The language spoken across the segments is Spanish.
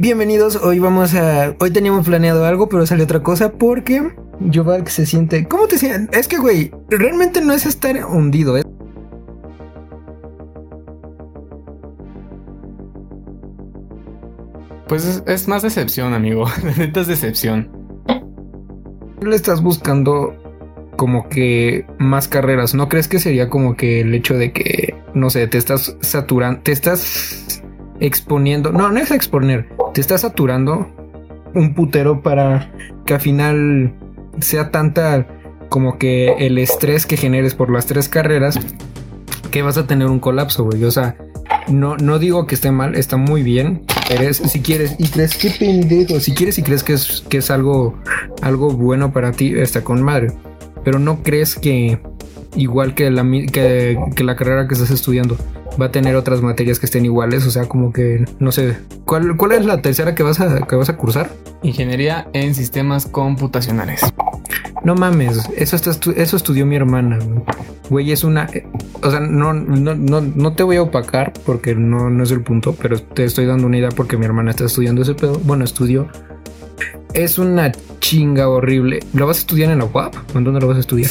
Bienvenidos, hoy vamos a... Hoy teníamos planeado algo, pero salió otra cosa porque que se siente... ¿Cómo te sientes? Es que, güey, realmente no es estar hundido, ¿eh? Pues es, más decepción, amigo. Neta es decepción. Le estás buscando como que más carreras. ¿No crees que sería como que el hecho de que, no sé, te estás saturando, te estás exponiendo? No, no es exponer, te estás saturando un putero para que al final sea tanta como que el estrés que generes por las tres carreras que vas a tener un colapso, güey. O sea, no, no digo que esté mal, está muy bien. Eres, si quieres, y crees que pendejo, si quieres y crees que es, que es algo, algo bueno para ti, está con madre. Pero no crees que igual que la, que la carrera que estás estudiando va a tener otras materias que estén iguales, o sea, como que no sé, ¿cuál, cuál es la tercera que vas a que vas a cursar? Ingeniería en sistemas computacionales. No mames, eso está eso estudió mi hermana, güey. es una o sea, no, no, no, no te voy a opacar porque no, no es el punto, pero te estoy dando una idea porque mi hermana está estudiando ese pedo. Bueno, estudió. Es una chinga horrible. ¿Lo vas a estudiar en la UAP? ¿En dónde lo vas a estudiar?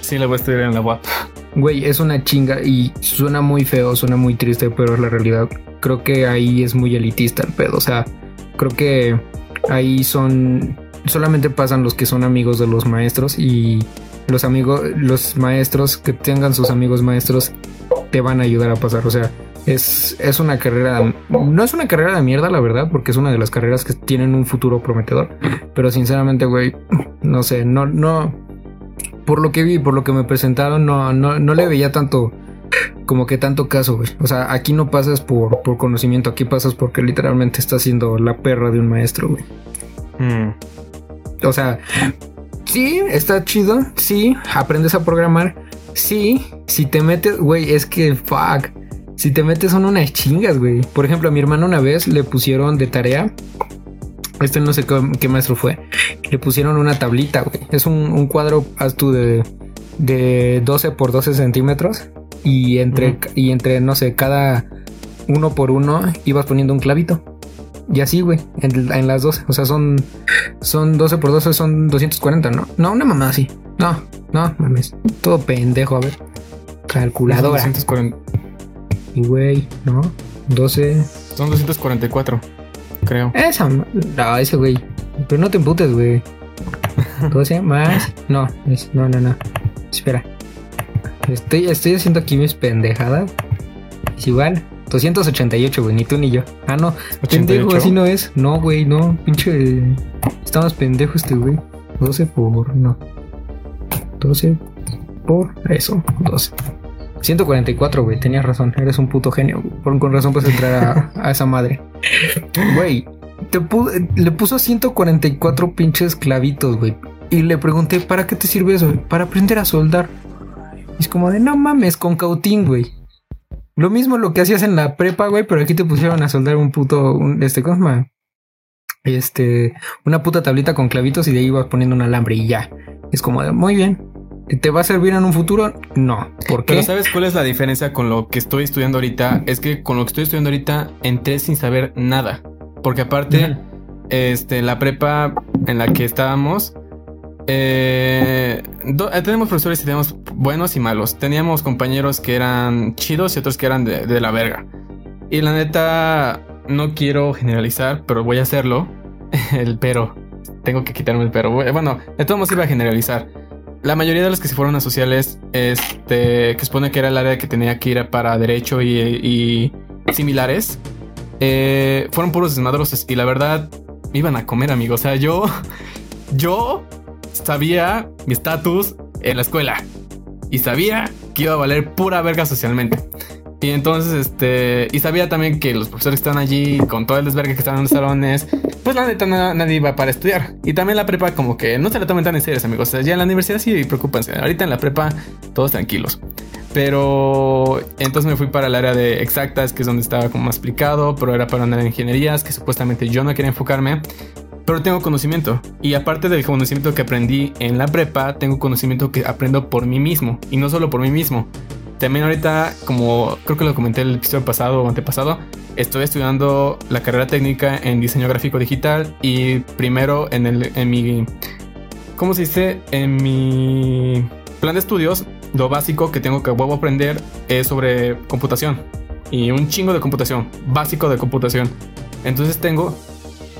Sí, lo voy a estudiar en la UAP. Güey, es una chinga y suena muy feo, suena muy triste, pero es la realidad. Creo que ahí es muy elitista el pedo. O sea, creo que ahí son. Solamente pasan los que son amigos de los maestros y los amigos, los maestros que tengan sus amigos maestros te van a ayudar a pasar. O sea, es, es una carrera, no es una carrera de mierda, la verdad, porque es una de las carreras que tienen un futuro prometedor. Pero sinceramente, güey, no sé, no, no, por lo que vi, por lo que me presentaron, no, no, no le veía tanto, como que tanto caso, güey. O sea, aquí no pasas por, por conocimiento, aquí pasas porque literalmente estás siendo la perra de un maestro, güey. Mm. O sea, sí, está chido, sí, aprendes a programar, sí, si te metes, güey, es que, fuck, si te metes son unas chingas, güey. Por ejemplo, a mi hermano una vez le pusieron de tarea, este no sé qué, maestro fue, le pusieron una tablita, güey. Es un, cuadro, haz tú, de, de 12 por 12 centímetros y entre, y entre, no sé, cada uno por uno ibas poniendo un clavito. Y así, güey, en, las 12. O sea, son, son 12 por 12, son 240, ¿no? No, una mamá así. No, no, mames. Todo pendejo, a ver. Calculadora. 240. Y, güey, ¿no? 12. Son 244, creo. Esa, no, ese güey. Pero no te emputes, güey. 12 más. No, es, no, no, no. Espera. Estoy, estoy haciendo aquí mis pendejadas. Es igual. 288, güey, ni tú ni yo. Ah, no, pendejo, así no es. No, güey, no, pinche. Estamos pendejos este, güey. 12 por. No. 12 por eso, 12. 144, güey, tenías razón, eres un puto genio. Por, con razón puedes entrar a, esa madre. Güey, le puso 144 pinches clavitos, güey. Y le pregunté, ¿para qué te sirve eso? Para aprender a soldar. Y es como de, no mames, con cautín, güey. Lo mismo lo que hacías en la prepa, güey, pero aquí te pusieron a soldar un puto, este, ¿cómo se llama? Este, una puta tablita con clavitos y de ahí ibas poniendo un alambre y ya. Es como, muy bien. ¿Te va a servir en un futuro? No. ¿Por qué? Pero ¿sabes cuál es la diferencia con lo que estoy estudiando ahorita? Es que con lo que estoy estudiando ahorita entré sin saber nada. Porque aparte, este, la prepa en la que estábamos, eh, eh, tenemos profesores y tenemos buenos y malos. Teníamos compañeros que eran chidos y otros que eran de, la verga. Y la neta, no quiero generalizar, pero voy a hacerlo. el pero. Tengo que quitarme el pero. Bueno, de todos modos iba a generalizar. La mayoría de los que se fueron a sociales, este, que supone que era el área que tenía que ir para derecho y, similares, eh, fueron puros desmadrosos. Y la verdad, iban a comer, amigos. O sea, yo, yo sabía mi estatus en la escuela y sabía que iba a valer pura verga socialmente. Y entonces, este, y sabía también que los profesores que están allí con todo el desvergue que están en los salones, pues la neta nadie iba para estudiar. Y también la prepa como que no se la tomen tan en serio, amigos. O sea, ya en la universidad sí preocupense. Ahorita en la prepa todos tranquilos. Pero entonces me fui para el área de exactas, que es donde estaba como más explicado, pero era para una de ingenierías, que supuestamente yo no quería enfocarme pero tengo conocimiento. Y aparte del conocimiento que aprendí en la prepa, tengo conocimiento que aprendo por mí mismo. Y no solo por mí mismo. también ahorita, como creo que lo comenté el episodio pasado o antepasado, estoy estudiando la carrera técnica en diseño gráfico digital y primero en, el, en mi, ¿cómo se dice? En mi plan de estudios, lo básico que tengo que vuelvo a aprender es sobre computación y un chingo de computación, básico de computación. Entonces tengo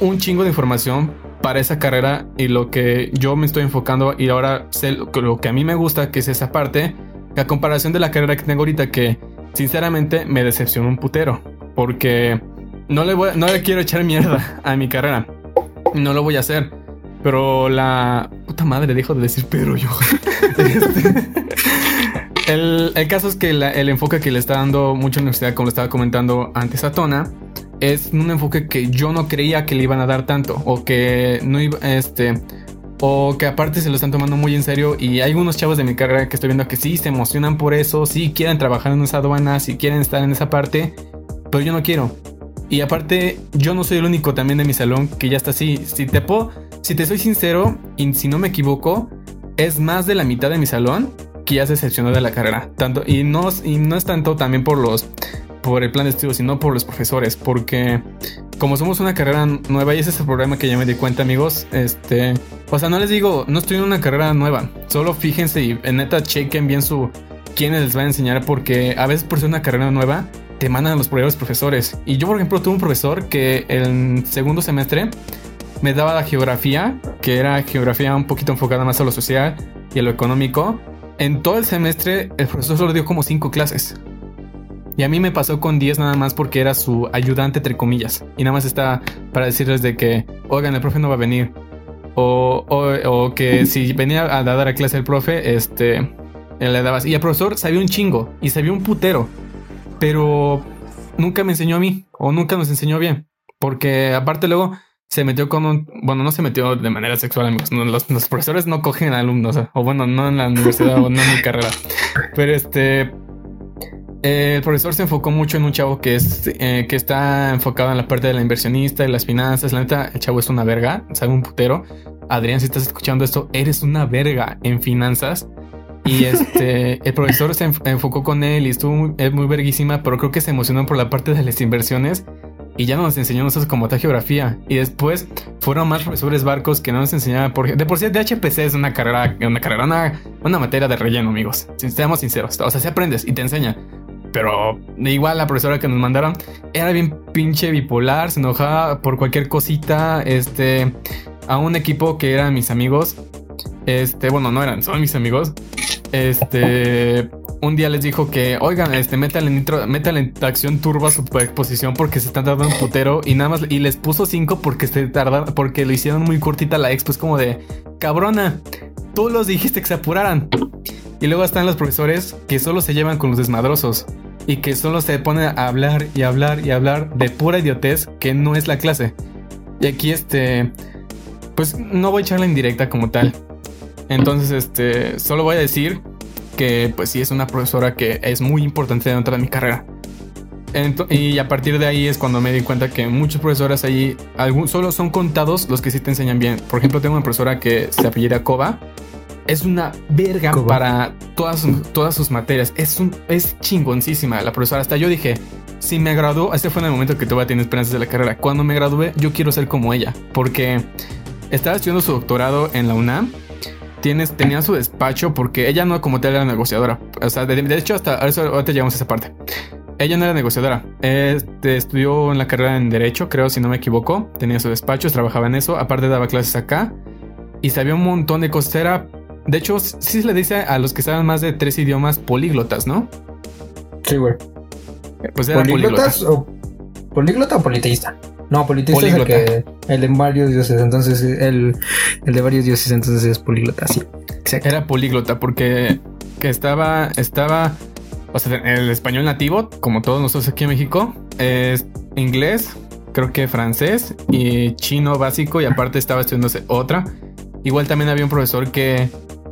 un chingo de información para esa carrera y lo que yo me estoy enfocando y ahora sé lo que a mí me gusta, que es esa parte, la comparación de la carrera que tengo ahorita, que sinceramente me decepciona un putero, porque no le, voy, no le quiero echar mierda a mi carrera, no lo voy a hacer, pero la puta madre dejo de decir pero yo. Este, el, el, caso es que el enfoque que le está dando mucha universidad, como le estaba comentando antes a Tona, es un enfoque que yo no creía que le iban a dar tanto o que no iba, este, o que aparte se lo están tomando muy en serio y hay unos chavos de mi carrera que estoy viendo que sí se emocionan por eso, sí quieren trabajar en esa aduana, sí quieren estar en esa parte, pero yo no quiero. Y aparte, yo no soy el único también de mi salón que ya está así. Si te puedo, si te soy sincero y si no me equivoco, es más de la mitad de mi salón que ya se decepcionó de la carrera. Tanto, y no, y no es tanto también por los por el plan de estudio, sino por los profesores, porque como somos una carrera nueva y ese es el problema que ya me di cuenta, amigos, este, o sea, no les digo, no estoy en una carrera nueva, solo fíjense y en neta chequen bien su quiénes les va a enseñar porque a veces por ser una carrera nueva te mandan a los propios profesores. Y yo, por ejemplo, tuve un profesor que el segundo semestre me daba la geografía, que era geografía un poquito enfocada más a lo social y a lo económico. En todo el semestre el profesor solo dio como cinco clases. Y a mí me pasó con 10 nada más porque era su ayudante, entre comillas. Y nada más estaba para decirles de que, oigan, el profe no va a venir. O, o, que si venía a dar a clase el profe, este, le dabas. Y el profesor sabía un chingo y sabía un putero. Pero nunca me enseñó a mí o nunca nos enseñó bien. Porque aparte luego se metió con un... Bueno, no se metió de manera sexual, amigos. los, profesores no cogen alumnos. O bueno, no en la universidad o no en mi carrera. Pero este el profesor se enfocó mucho en un chavo que es eh, que está enfocado en la parte de la inversionista y las finanzas. La neta, el chavo es una verga, sabe un putero. Adrián, si estás escuchando esto, eres una verga en finanzas. Y este, el profesor se enfocó con él y estuvo muy, muy verguísima, pero creo que se emocionó por la parte de las inversiones y ya no nos enseñó nosotros como tal geografía. Y después fueron más profesores barcos que no nos enseñaban por de por sí de HPC es una carrera, una carrera, una, una materia de relleno, amigos. Si seamos sinceros. O sea, si aprendes y te enseña. Pero igual la profesora que nos mandaron era bien pinche bipolar, se enojaba por cualquier cosita. Este, a un equipo que eran mis amigos. Este, bueno, no eran, son mis amigos. Este, un día les dijo que, oigan, este, métale nitro, métale acción turbo a su exposición porque se están tardando un putero y nada más, y les puso cinco porque se tardaron, porque lo hicieron muy cortita la expo. Es como de, cabrona, tú los dijiste que se apuraran. Y luego están los profesores que solo se llevan con los desmadrosos y que solo se ponen a hablar y hablar y hablar de pura idiotez que no es la clase. Y aquí este, pues no voy a echarla en directa como tal. Entonces, este, solo voy a decir que pues sí es una profesora que es muy importante dentro de mi carrera. y a partir de ahí es cuando me di cuenta que muchos profesores ahí, solo son contados los que sí te enseñan bien. Por ejemplo, tengo una profesora que se apellida Koba es una verga para todas, todas sus materias. Es, un, es chingoncísima la profesora. Hasta yo dije, si me graduó, este fue en el momento que todavía tiene esperanzas de la carrera. Cuando me gradué, yo quiero ser como ella, porque estaba estudiando su doctorado en la UNAM. Tienes, tenía su despacho porque ella no como tal era negociadora. O sea, de, hecho, hasta ahorita llegamos a esa parte. Ella no era negociadora. Este, estudió en la carrera en Derecho, creo, si no me equivoco. Tenía su despacho, trabajaba en eso. Aparte daba clases acá. Y sabía un montón de cosas. Era de hecho, sí se le dice a los que saben más de tres idiomas políglotas, ¿no? Sí, güey. Pues era políglotas o políglota o politeísta. No, politeísta es el que el de varios dioses, entonces el, el de varios dioses, entonces es políglota, sí. Era políglota porque que estaba estaba o sea, el español nativo, como todos nosotros aquí en México, es inglés, creo que francés y chino básico y aparte estaba estudiándose otra. Igual también había un profesor que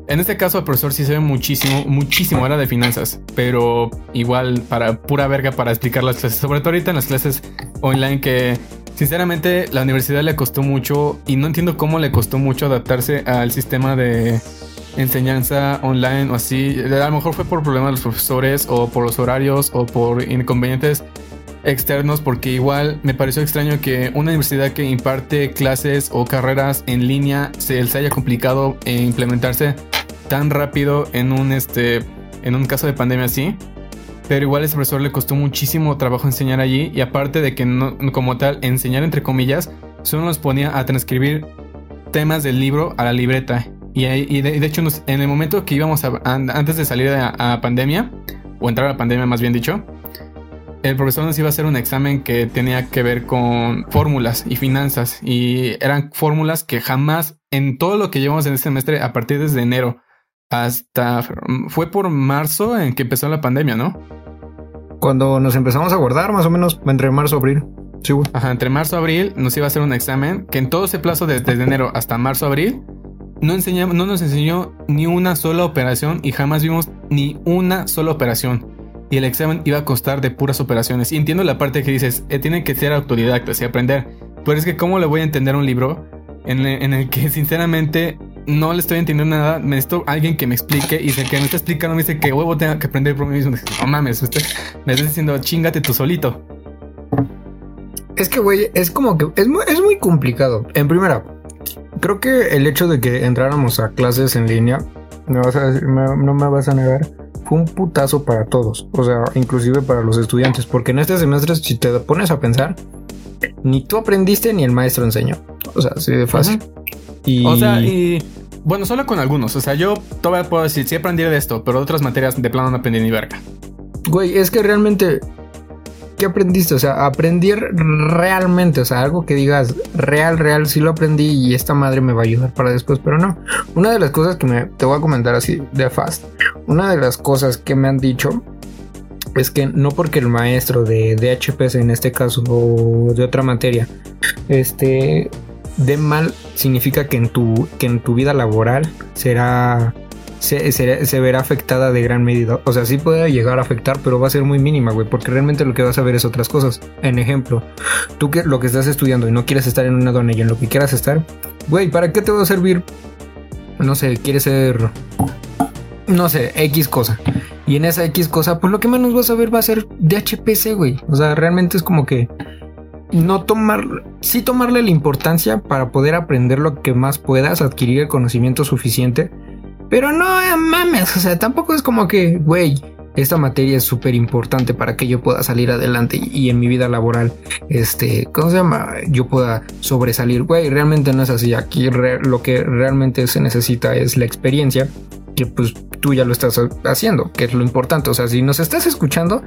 en este caso, el profesor sí se ve muchísimo, muchísimo, era de finanzas, pero igual para pura verga para explicar las clases, sobre todo ahorita en las clases online que sinceramente la universidad le costó mucho y no entiendo cómo le costó mucho adaptarse al sistema de, enseñanza online o así. A lo mejor fue por problemas de los profesores o por los horarios o por inconvenientes externos porque igual me pareció extraño que una universidad que imparte clases o carreras en línea se les haya complicado implementarse tan rápido en un este en un caso de pandemia así. Pero igual a ese profesor le costó muchísimo trabajo enseñar allí y aparte de que no, como tal enseñar entre comillas, solo nos ponía a transcribir temas del libro a la libreta. Y, de, hecho en el momento que íbamos a, antes de salir a pandemia, o entrar a pandemia más bien dicho, el profesor nos iba a hacer un examen que tenía que ver con fórmulas y finanzas. Y eran fórmulas que jamás en todo lo que llevamos en este semestre, a partir desde enero hasta... Fue por marzo en que empezó la pandemia, ¿no? Cuando nos empezamos a guardar, más o menos entre marzo y abril. Sí, Ajá, entre marzo y abril nos iba a hacer un examen que en todo ese plazo desde enero hasta marzo abril no, enseñamos, no nos enseñó ni una sola operación y jamás vimos ni una sola operación y el examen iba a costar de puras operaciones. Y entiendo la parte que dices, eh, tiene que ser autodidactas y aprender. Pero es que, ¿cómo le voy a entender un libro en, el que, sinceramente, no le estoy entendiendo nada? Me necesito alguien que me explique y el que me está explicando me dice que huevo tengo que aprender por mí mismo. No mames, me estás diciendo, chingate tú solito. Es que, güey, es como que es muy, complicado. En primera, creo que el hecho de que entráramos a clases en línea, me vas a no me vas a negar fue un putazo para todos, o sea, inclusive para los estudiantes, porque en este semestre, si te pones a pensar, ni tú aprendiste ni el maestro enseñó, o sea, así de fácil. y... O sea, y bueno, solo con algunos, o sea, yo todavía puedo decir, sí aprendí de esto, pero de otras materias de plano no aprendí ni verga. Güey, es que realmente ¿qué aprendiste? O sea, aprendí realmente, o sea, algo que digas real, real, sí lo aprendí y esta madre me va a ayudar para después, pero no. Una de las cosas que me, te voy a comentar así de fast, una de las cosas que me han dicho es que no porque el maestro de, de HPS en este caso o de otra materia, este, de mal significa que en tu, que en tu vida laboral será se, verá afectada de gran medida. O sea, sí puede llegar a afectar, pero va a ser muy mínima, güey, porque realmente lo que vas a ver es otras cosas. En ejemplo, tú que lo que estás estudiando y no quieres estar en una aduana y en lo que quieras estar, güey, ¿para qué te va a servir? No sé, quieres ser, no sé, X cosa. Y en esa X cosa, pues lo que menos vas a ver va a ser de HPC, güey. O sea, realmente es como que no tomar, sí tomarle la importancia para poder aprender lo que más puedas, adquirir el conocimiento suficiente pero no eh, mames, o sea, tampoco es como que, güey, esta materia es súper importante para que yo pueda salir adelante y, en mi vida laboral, este, ¿cómo se llama? Yo pueda sobresalir. Güey, realmente no es así. Aquí lo que realmente se necesita es la experiencia, que pues tú ya lo estás haciendo, que es lo importante. O sea, si nos estás escuchando,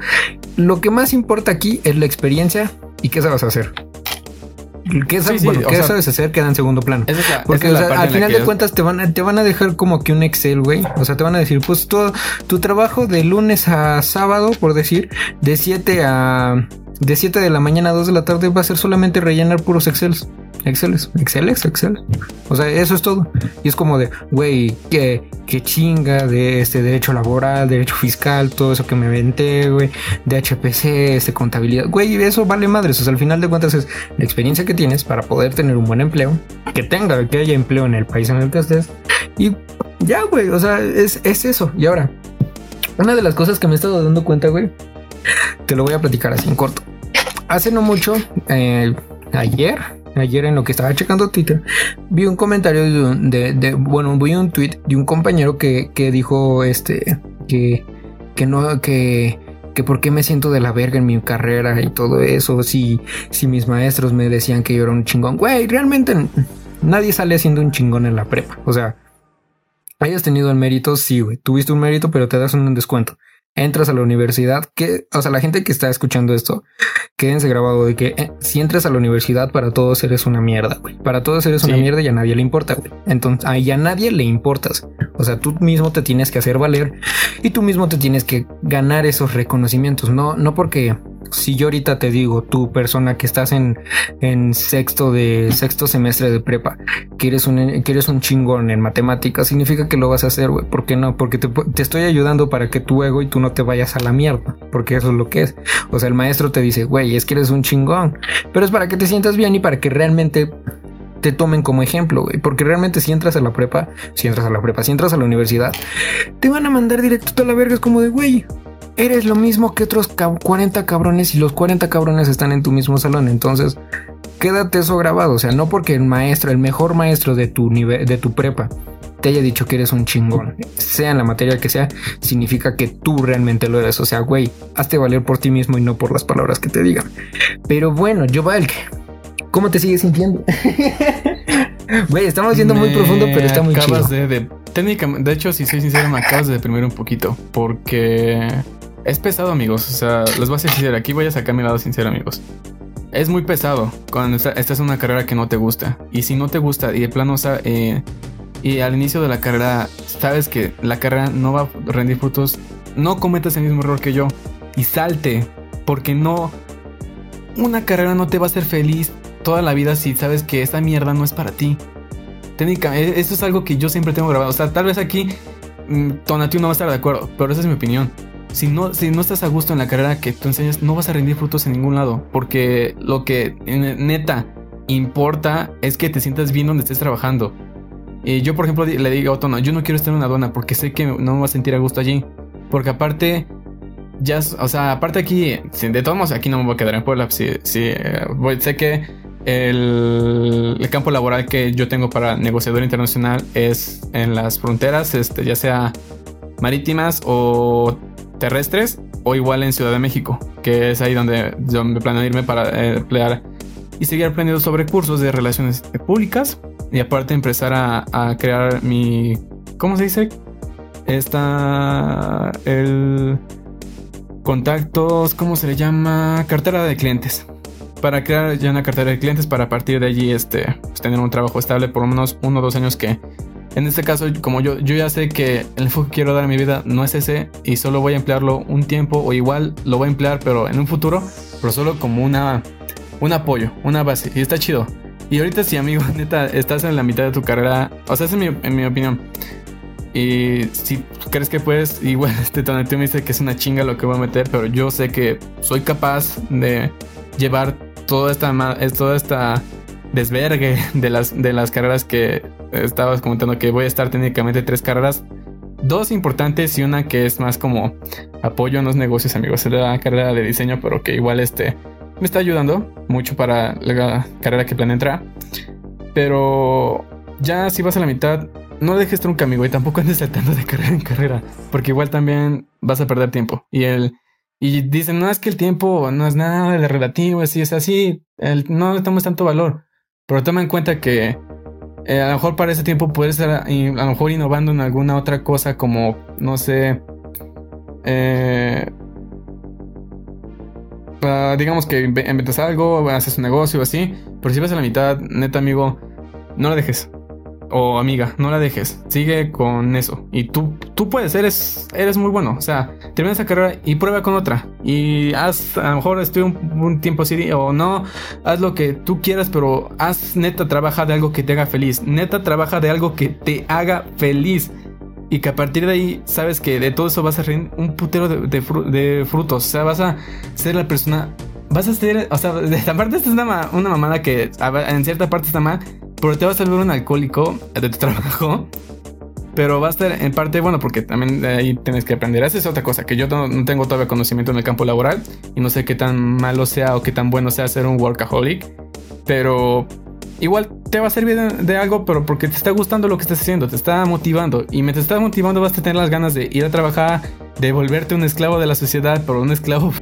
lo que más importa aquí es la experiencia y qué sabes hacer. ¿Qué, sabes hacer queda en segundo plano. Porque al final de cuentas te van, a, te van a dejar como que un Excel, güey. O sea, te van a decir, pues todo tu trabajo de lunes a sábado, por decir, de 7 a de 7 de la mañana a 2 de la tarde va a ser solamente rellenar puros Excels. Excel, Excel, Excel. O sea, eso es todo. Y es como de, güey, qué, qué chinga de este derecho laboral, derecho fiscal, todo eso que me inventé, güey, de HPC, este contabilidad. Güey, eso vale madres. O sea, al final de cuentas es la experiencia que tienes para poder tener un buen empleo, que tenga, que haya empleo en el país en el que estés. Y ya, güey, o sea, es, es eso. Y ahora, una de las cosas que me he estado dando cuenta, güey, te lo voy a platicar así en corto. Hace no mucho, eh, ayer, ayer en lo que estaba checando Twitter, vi un comentario de, bueno, vi un tweet de un compañero que, dijo este, que, que no, que, que por qué me siento de la verga en mi carrera y todo eso, si, si mis maestros me decían que yo era un chingón, güey, realmente nadie sale siendo un chingón en la prepa, o sea, hayas tenido el mérito, sí, güey, tuviste un mérito, pero te das un descuento entras a la universidad, que, o sea, la gente que está escuchando esto, quédense grabado de que eh, si entras a la universidad, para todos eres una mierda, güey. Para todos eres una mierda y a nadie le importa, güey. Entonces, ahí a nadie le importas. O sea, tú mismo te tienes que hacer valer y tú mismo te tienes que ganar esos reconocimientos. No, no porque si yo ahorita te digo, tú persona que estás en, en sexto de sexto semestre de prepa, que eres un, que eres un chingón en matemáticas, significa que lo vas a hacer, güey. ¿Por qué no? Porque te, te estoy ayudando para que tu ego y tú no te vayas a la mierda, porque eso es lo que es. O sea, el maestro te dice, güey, es que eres un chingón, pero es para que te sientas bien y para que realmente te tomen como ejemplo, güey. Porque realmente si entras a la prepa, si entras a la prepa, si entras a la universidad, te van a mandar directo a la verga. Es como de, güey, eres lo mismo que otros 40 cabrones y los 40 cabrones están en tu mismo salón. Entonces, quédate eso grabado. O sea, no porque el maestro, el mejor maestro de tu nivel, de tu prepa, te haya dicho que eres un chingón, sea en la materia que sea, significa que tú realmente lo eres. O sea, güey, hazte valer por ti mismo y no por las palabras que te digan. Pero bueno, yo Valk, ¿cómo te sigues sintiendo? Güey, estamos yendo muy profundo, pero está muy acabas De, de, técnicamente, de hecho, si soy sincero, me acabas de deprimir un poquito. Porque es pesado, amigos. O sea, les voy a ser sincero. Aquí voy a sacar mi lado sincero, amigos. Es muy pesado cuando estás en una carrera que no te gusta. Y si no te gusta y de plano, o sea, eh, y al inicio de la carrera sabes que la carrera no va a rendir frutos, no cometas el mismo error que yo y salte, porque no, una carrera no te va a hacer feliz toda la vida si sabes que esta mierda no es para ti. Técnicamente, e, eso es algo que yo siempre tengo grabado. O sea, tal vez aquí mm, Tonatiuh no va a estar de acuerdo, pero esa es mi opinión. Si no, si no estás a gusto en la carrera que tú enseñas, no vas a rendir frutos en ningún lado. Porque lo que neta importa es que te sientas bien donde estés trabajando. Y yo, por ejemplo, le digo a Otto, yo no quiero estar en una aduana porque sé que no me voy a sentir a gusto allí. Porque aparte, ya, o sea, aparte aquí, de todos modos, aquí no me voy a quedar en Puebla. Eh, sé que el, el, campo laboral que yo tengo para negociador internacional es en las fronteras, este, ya sea marítimas o terrestres, o igual en Ciudad de México, que es ahí donde me planeo irme para eh, emplear y seguir aprendiendo sobre cursos de relaciones públicas y aparte empezar a, crear mi... ¿Cómo se dice? Está el contactos, ¿cómo se le llama? Cartera de clientes. Para crear ya una cartera de clientes para a partir de allí este, pues, tener un trabajo estable por lo menos uno o dos años que en este caso como yo, yo ya sé que el enfoque que quiero dar a mi vida no es ese y solo voy a emplearlo un tiempo o igual lo voy a emplear pero en un futuro, pero solo como una, un apoyo, una base y está chido. Y ahorita sí, amigo, neta, estás en la mitad de tu carrera. O sea, es en mi, en mi opinión. Y si crees que puedes, igual este Tonatio me dice que es una chinga lo que voy a meter, pero yo sé que soy capaz de llevar toda esta, toda esta desvergue de las, de las carreras que estabas comentando, que voy a estar técnicamente tres carreras. Dos importantes y una que es más como apoyo en los negocios, amigos. Es la carrera de diseño, pero que igual este me está ayudando mucho para la carrera que planea entrar. Pero ya si vas a la mitad, no dejes trunca, amigo, y tampoco andes saltando de carrera en carrera, porque igual también vas a perder tiempo. Y el y dicen, no es que el tiempo no es nada de relativo, así es así, el, no le tanto valor. Pero toma en cuenta que eh, a lo mejor para ese tiempo puedes estar a lo mejor innovando en alguna otra cosa como, no sé, eh, digamos que inventas algo, haces un negocio o así, pero si vas a la mitad, neta amigo, no la dejes. O amiga, no la dejes. Sigue con eso. Y tú, tú puedes, eres, eres muy bueno. O sea, termina esa carrera y prueba con otra. Y haz, a lo mejor estoy un, tiempo así o no. Haz lo que tú quieras, pero haz neta, trabaja de algo que te haga feliz. Neta, trabaja de algo que te haga feliz. Y que a partir de ahí sabes que de todo eso vas a reír un putero de, frutos. O sea, vas a ser la persona. Vas a ser. O sea, de esta parte esta es una, una mamada que en cierta parte está mal. Pero te vas a volver un alcohólico de tu trabajo. Pero va a estar en parte bueno porque también ahí tienes que aprender. Esa es otra cosa, que yo no, no, tengo todavía conocimiento en el campo laboral y no sé qué tan malo sea o qué tan bueno sea ser un workaholic. Pero igual te va a servir de, algo, pero porque te está gustando lo que estás haciendo, te está motivando. Y mientras te está motivando vas a tener las ganas de ir a trabajar, de volverte un esclavo de la sociedad, pero un esclavo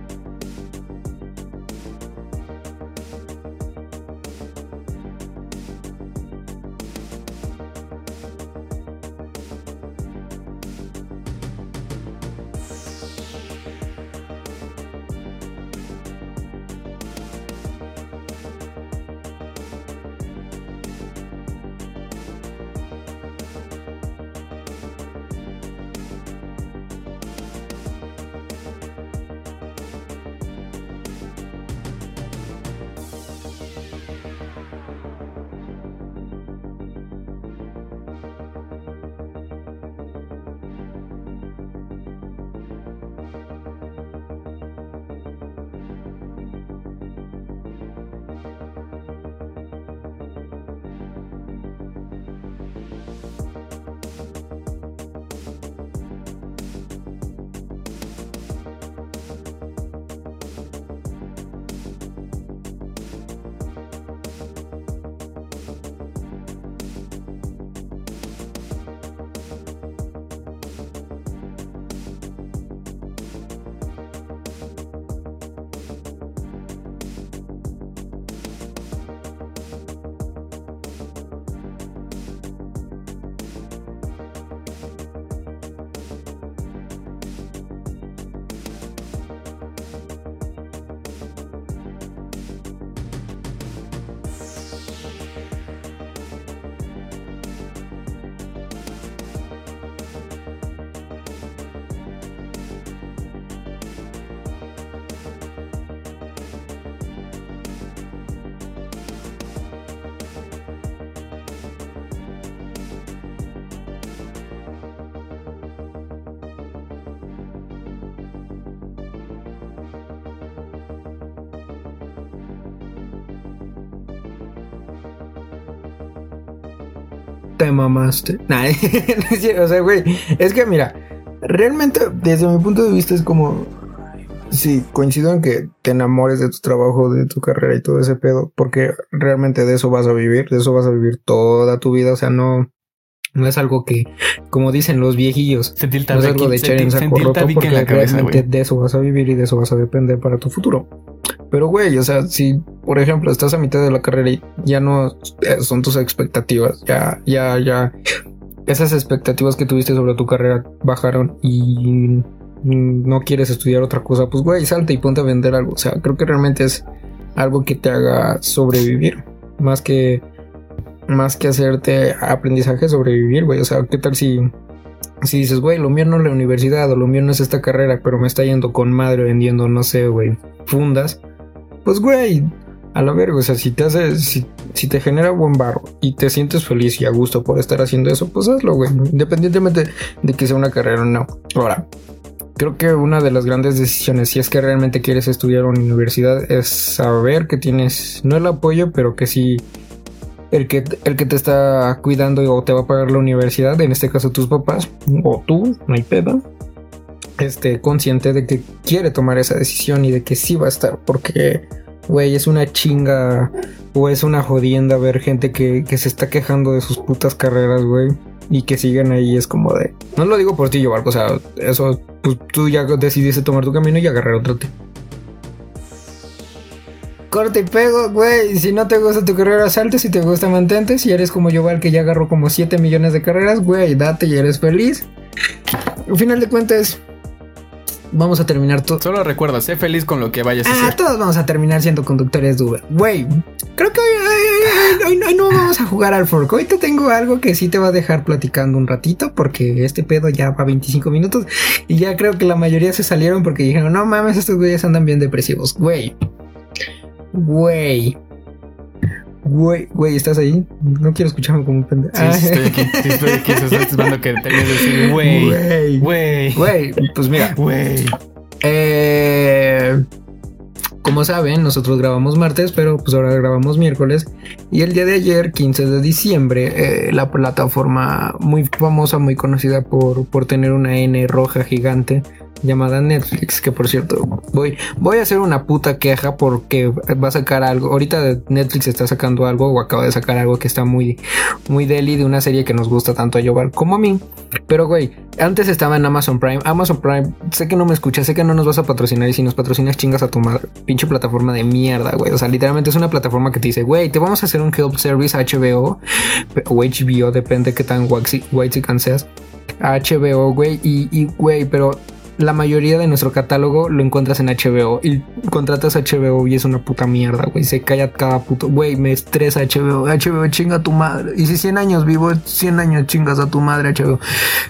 te mamaste. Nah, o sea, güey, es que mira, realmente desde mi punto de vista es como, sí, coincido en que te enamores de tu trabajo, de tu carrera y todo ese pedo, porque realmente de eso vas a vivir, de eso vas a vivir toda tu vida, o sea, no, no es algo que, como dicen los viejillos, no es algo de echar en saco roto porque realmente de eso vas a vivir y de eso vas a depender para tu futuro. Pero, güey, o sea, si, por ejemplo, estás a mitad de la carrera y ya no eh, son tus expectativas, ya, ya, ya, esas expectativas que tuviste sobre tu carrera bajaron y no quieres estudiar otra cosa, pues, güey, salte y ponte a vender algo. O sea, creo que realmente es algo que te haga sobrevivir, más que, más que hacerte aprendizaje sobrevivir, güey. O sea, ¿qué tal si si dices, güey, lo mío no es la universidad o lo mío no es esta carrera, pero me está yendo con madre vendiendo, no sé, güey, fundas, pues, güey, a la verga, o sea, si te hace, si, te genera buen barro y te sientes feliz y a gusto por estar haciendo eso, pues hazlo, güey, independientemente de que sea una carrera o no. Ahora, creo que una de las grandes decisiones, si es que realmente quieres estudiar una universidad, es saber que tienes, no el apoyo, pero que sí el que, el que te está cuidando o te va a pagar la universidad, en este caso tus papás, o tú, no hay pedo, este, consciente de que quiere tomar esa decisión y de que sí va a estar, porque, güey, es una chinga o es una jodienda ver gente que, que se está quejando de sus putas carreras, güey. Y que siguen ahí, es como de. No lo digo por ti, yo, o sea, eso, pues tú ya decidiste tomar tu camino y agarrar otro tipo corte y pego, güey. Si no te gusta tu carrera, salte. Si te gusta, mantente. Si eres como yo, que ya agarró como 7 millones de carreras, güey, date y eres feliz. Al final de cuentas, vamos a terminar todo. Solo recuerda, sé feliz con lo que vayas a ah, hacer. todos vamos a terminar siendo conductores de Uber. Güey, creo que hoy, hoy, no vamos a jugar al fork. Hoy te tengo algo que sí te va a dejar platicando un ratito porque este pedo ya va 25 minutos y ya creo que la mayoría se salieron porque dijeron, no mames, estos güeyes andan bien depresivos. Güey, Güey. Güey, güey, ¿estás ahí? No quiero escucharme como un pendejo. Sí, sí, estoy aquí. Sí, estoy aquí. Se está esperando que de decir, güey. Güey. Güey. Pues mira. Güey. Eh. Como saben, nosotros grabamos martes, pero pues ahora grabamos miércoles. Y el día de ayer, 15 de diciembre, eh, la plataforma muy famosa, muy conocida por, por tener una N roja gigante, llamada Netflix, que por cierto, voy, voy a hacer una puta queja porque va a sacar algo. Ahorita Netflix está sacando algo o acaba de sacar algo que está muy, muy deli de una serie que nos gusta tanto a Yoval como a mí. Pero güey, antes estaba en Amazon Prime. Amazon Prime, sé que no me escuchas, sé que no nos vas a patrocinar y si nos patrocinas chingas a tu madre. Pinche plataforma de mierda, güey. O sea, literalmente es una plataforma que te dice, güey, te vamos a hacer un help service HBO o HBO, depende de qué tan white seas. HBO, güey, y, güey, pero la mayoría de nuestro catálogo lo encuentras en HBO y contratas HBO y es una puta mierda, güey. Se calla cada puto, güey, me estresa HBO. HBO chinga a tu madre. Y si 100 años vivo, 100 años chingas a tu madre, HBO.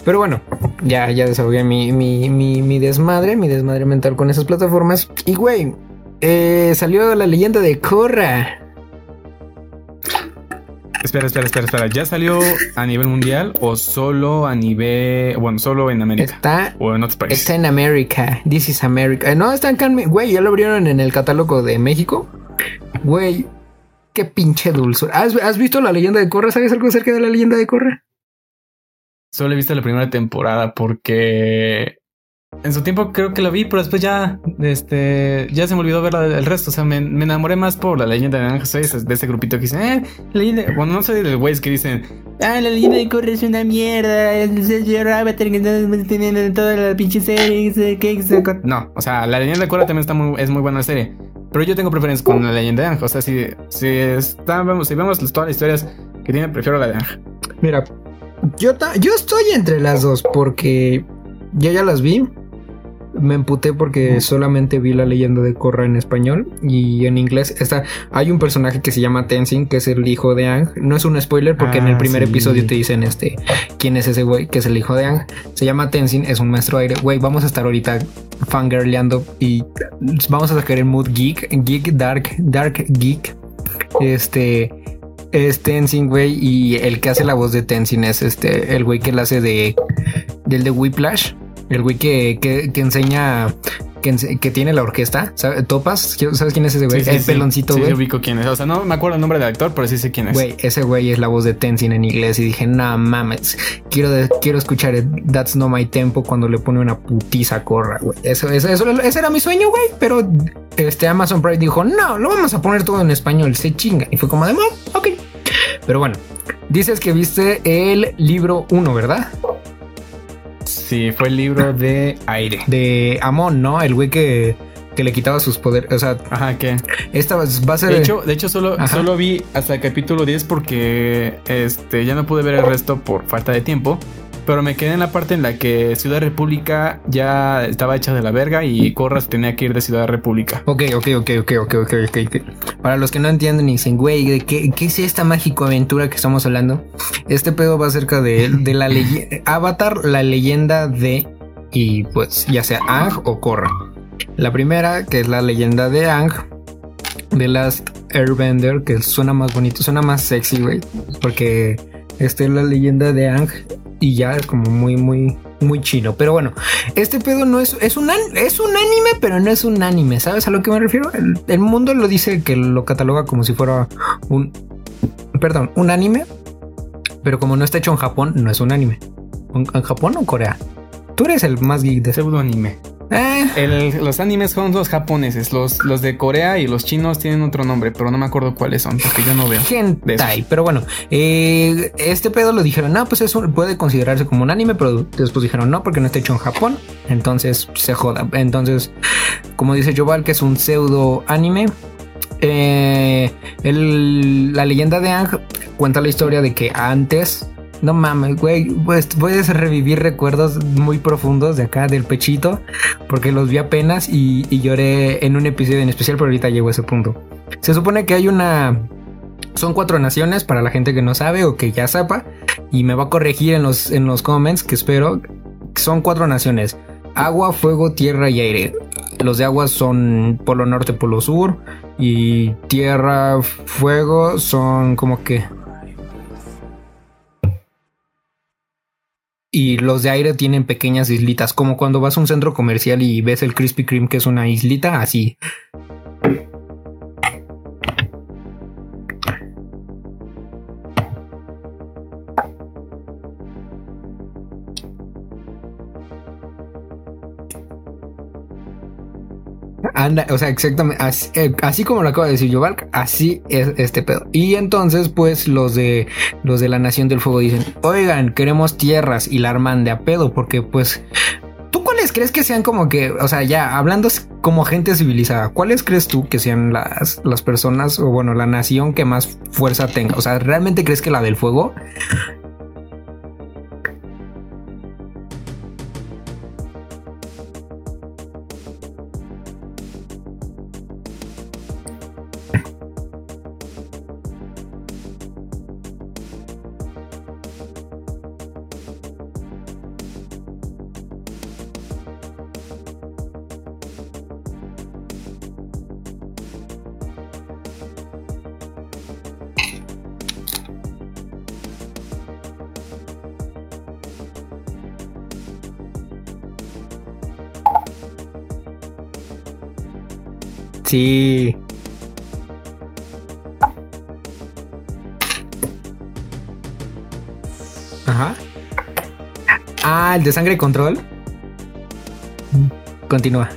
Pero bueno, ya, ya desahogué mi, mi, mi, mi desmadre, mi desmadre mental con esas plataformas. Y güey, eh, salió la leyenda de Korra. Espera, espera, espera, espera. ¿Ya salió a nivel mundial o solo a nivel, bueno, solo en América? Está, o en otros países. Está en América. This is America. No, está en Güey, ya lo abrieron en el catálogo de México. Güey, qué pinche dulzura. ¿Has, visto la leyenda de Corra? ¿Sabes algo acerca de la leyenda de Corra? Solo he visto la primera temporada porque en su tiempo creo que lo vi, pero después ya, este, ya se me olvidó ver el resto. O sea, me, enamoré más por la leyenda de Ángel de ese grupito que dice, eh, leyenda. Bueno, no soy de los güeyes que dicen, ah, la leyenda de Corre es una mierda. El señor Avatar que tiene toda la pinche serie. No, o sea, la leyenda de Corre también está muy, es muy buena la serie. Pero yo tengo preferencia con la leyenda de Ángel. O sea, si, si, está, si vemos todas las historias que tiene, prefiero la de Ángel. Mira, yo, yo estoy entre las dos porque yo ya las vi. Me emputé porque solamente vi la leyenda de Korra en español y en inglés está hay un personaje que se llama Tenzin que es el hijo de Ang. No es un spoiler porque en el ah, primer episodio te dicen este quién es ese güey que es el hijo de Ang. Se llama Tenzin, es un maestro aire. Güey, vamos a estar ahorita fangirleando y vamos a sacar el mood geek, geek dark, dark geek. Este es Tenzin, güey, y el que hace la voz de Tenzin es este el güey que la hace de del de Whiplash el güey que, que, enseña que, que tiene la orquesta. ¿Topas? ¿Sabes quién es ese güey? Sí, sí, el sí. peloncito, Sí, güey. yo ubico quién es. O sea, no me acuerdo el nombre del actor, pero sí sé quién es. Güey, ese güey es la voz de Tenzin en inglés y dije, no mames, quiero, de- quiero escuchar That's No My Tempo cuando le pone una putiza Corra, güey. Eso, eso, eso- ese era mi sueño, güey, pero este Amazon Prime dijo, no, lo vamos a poner todo en español, se chinga. Y fue como de, "Oh, ok. Pero bueno, dices que viste el libro 1, ¿verdad? Sí, fue el libro de aire. De Amon, ¿no? El güey que, que le quitaba sus poderes. O sea, Ajá, que esta va a ser... de hecho, de hecho solo, Ajá. solo vi hasta el capítulo 10 porque este ya no pude ver el resto por falta de tiempo. Pero me quedé en la parte en la que Ciudad República ya estaba hecha de la verga y Corras tenía que ir de Ciudad República. Ok, ok, ok, ok, ok, ok, ok. Para los que no entienden y dicen, güey, ¿de qué, qué es esta mágico aventura que estamos hablando? Este pedo va acerca de, de la leyenda Avatar, la leyenda de, y pues ya sea Ang o Korra. La primera, que es la leyenda de Ang, The Last Airbender, que suena más bonito, suena más sexy, güey, porque esta es la leyenda de Ang y ya es como muy, muy, muy chino. Pero bueno, este pedo no es, es un, es un anime, pero no es un anime. ¿Sabes a lo que me refiero? El, el mundo lo dice que lo cataloga como si fuera un, perdón, un anime, pero como no está hecho en Japón, no es un anime. ¿En, en Japón o Corea? Tú eres el más geek de. Pseudo anime. Eh, El- los animes son los japoneses, los, los de Corea y los chinos tienen otro nombre, pero no me acuerdo cuáles son, porque yo no veo. hentai. Pero bueno, eh, este pedo lo dijeron, no, pues eso puede considerarse como un anime, pero después dijeron, no, porque no está hecho en Japón. Entonces se joda. Entonces, como dice Joval, que es un pseudo anime. eh, el- la leyenda de Ang cuenta la historia de que antes. No mames, güey, pues puedes revivir recuerdos muy profundos de acá del pechito, porque los vi apenas y, lloré en un episodio en especial, pero ahorita llego a ese punto. Se supone que hay una son cuatro naciones para la gente que no sabe o que ya sepa y me va a corregir en los, en los comments que espero. Son cuatro naciones. Agua, fuego, tierra y aire. Los de agua son polo norte, polo sur y tierra, fuego son como que... Y los de aire tienen pequeñas islitas, como cuando vas a un centro comercial y ves el Krispy Kreme que es una islita, así. O sea, exactamente, así, eh, así como lo acaba de decir Yovalk, así es este pedo. Y entonces, pues, los de los de la Nación del Fuego dicen, oigan, queremos tierras y la arman de pedo, porque pues, ¿tú cuáles crees que sean como que, o sea, ya hablando como gente civilizada, ¿cuáles crees tú que sean las, las personas, o bueno, la nación que más fuerza tenga? O sea, ¿realmente crees que la del fuego? Sí. Ajá. Ah, el de sangre control. Continúa.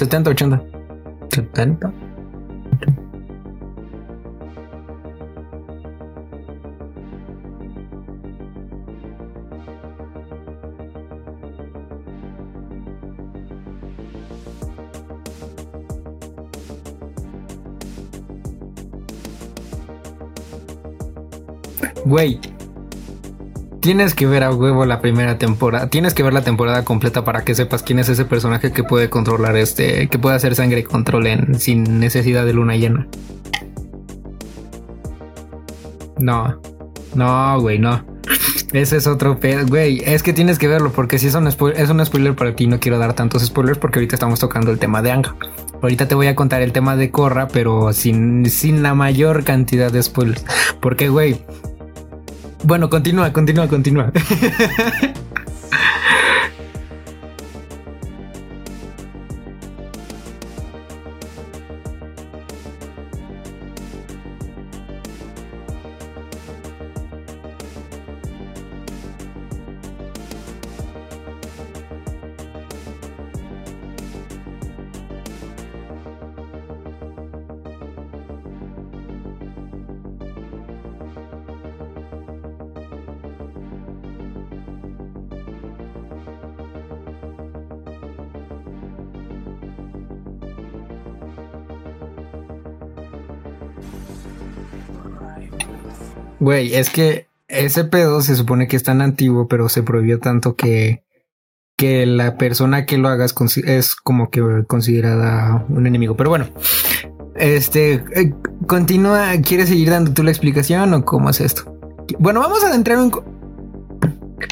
70, 80. 70. Güey, tienes que ver a huevo la primera temporada. Tienes que ver la temporada completa para que sepas quién es ese personaje que puede controlar este, que puede hacer sangre control en, sin necesidad de luna llena. No, no, güey, no. Ese es otro pedo, güey. Es que tienes que verlo porque si es un, es un spoiler para ti, no quiero dar tantos spoilers porque ahorita estamos tocando el tema de Anga. Ahorita te voy a contar el tema de Corra, pero sin, sin la mayor cantidad de spoilers. Porque, güey. Bueno, continúa, continúa, continúa. Güey, es que ese pedo se supone que es tan antiguo, pero se prohibió tanto que, que la persona que lo haga es, como que considerada un enemigo. Pero bueno, este, eh, continúa, ¿quieres seguir dando tú la explicación o cómo es esto? Bueno, vamos a entrar en.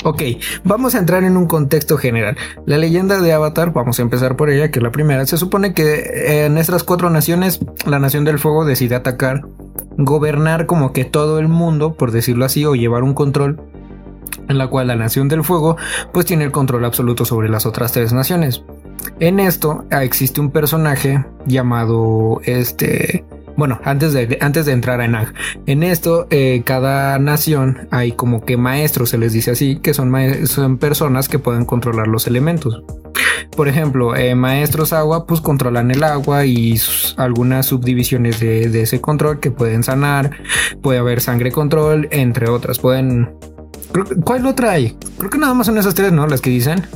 Ok, vamos a entrar en un contexto general. La leyenda de Avatar, vamos a empezar por ella, que es la primera. Se supone que en estas cuatro naciones, la Nación del Fuego decide atacar gobernar como que todo el mundo, por decirlo así, o llevar un control en la cual la Nación del Fuego pues tiene el control absoluto sobre las otras tres naciones. En esto ah, existe un personaje llamado este bueno, antes de, antes de entrar en Ag. En esto, eh, cada nación hay como que maestros, se les dice así, que son, son personas que pueden controlar los elementos. Por ejemplo, eh, maestros agua, pues controlan el agua y algunas subdivisiones de, ese control que pueden sanar. Puede haber sangre control, entre otras. Pueden. ¿Cuál otra hay? Creo que nada más son esas tres, ¿no? Las que dicen.